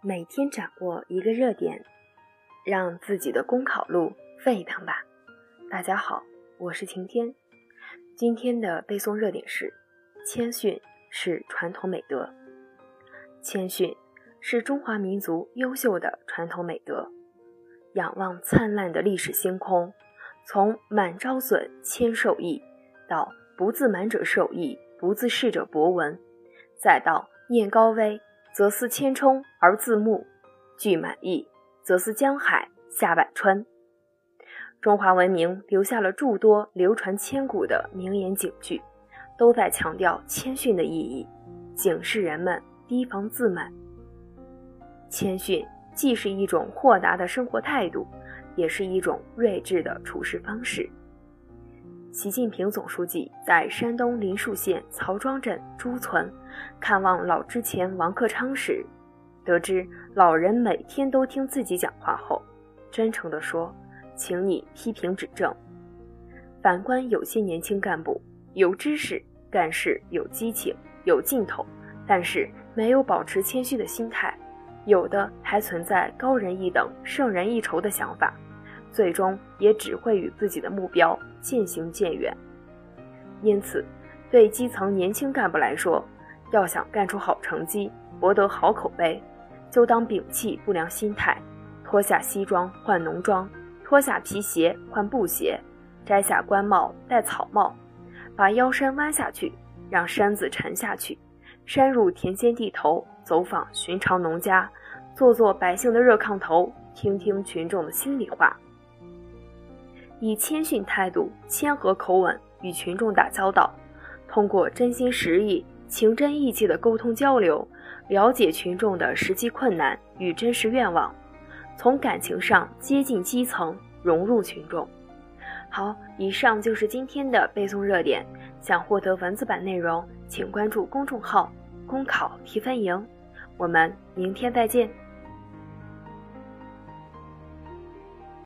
每天掌握一个热点，让自己的公考路沸腾吧！大家好，我是晴天。今天的背诵热点是：谦逊是传统美德。谦逊是中华民族优秀的传统美德。仰望灿烂的历史星空，从满招损，谦受益，到不自满者受益，不自恃者博闻，再到念高危。则思千冲而自牧，具满意；则思江海下百川。中华文明留下了诸多流传千古的名言警句，都在强调谦逊的意义，警示人们提防自满。谦逊既是一种豁达的生活态度，也是一种睿智的处事方式。习近平总书记在山东临沭县曹庄镇朱村看望老之前王克昌时，得知老人每天都听自己讲话后，真诚地说：“请你批评指正。”反观有些年轻干部，有知识、干事有激情、有劲头，但是没有保持谦虚的心态，有的还存在高人一等、胜人一筹的想法。最终也只会与自己的目标渐行渐远。因此，对基层年轻干部来说，要想干出好成绩、博得好口碑，就当摒弃不良心态，脱下西装换农装，脱下皮鞋换布鞋，摘下官帽戴草帽，把腰身弯下去，让身子沉下去，深入田间地头，走访寻常农家，做做百姓的热炕头，听听群众的心里话。以谦逊态度、谦和口吻与群众打交道，通过真心实意、情真意切的沟通交流，了解群众的实际困难与真实愿望，从感情上接近基层，融入群众。好，以上就是今天的背诵热点。想获得文字版内容，请关注公众号“公考提分营”。我们明天再见。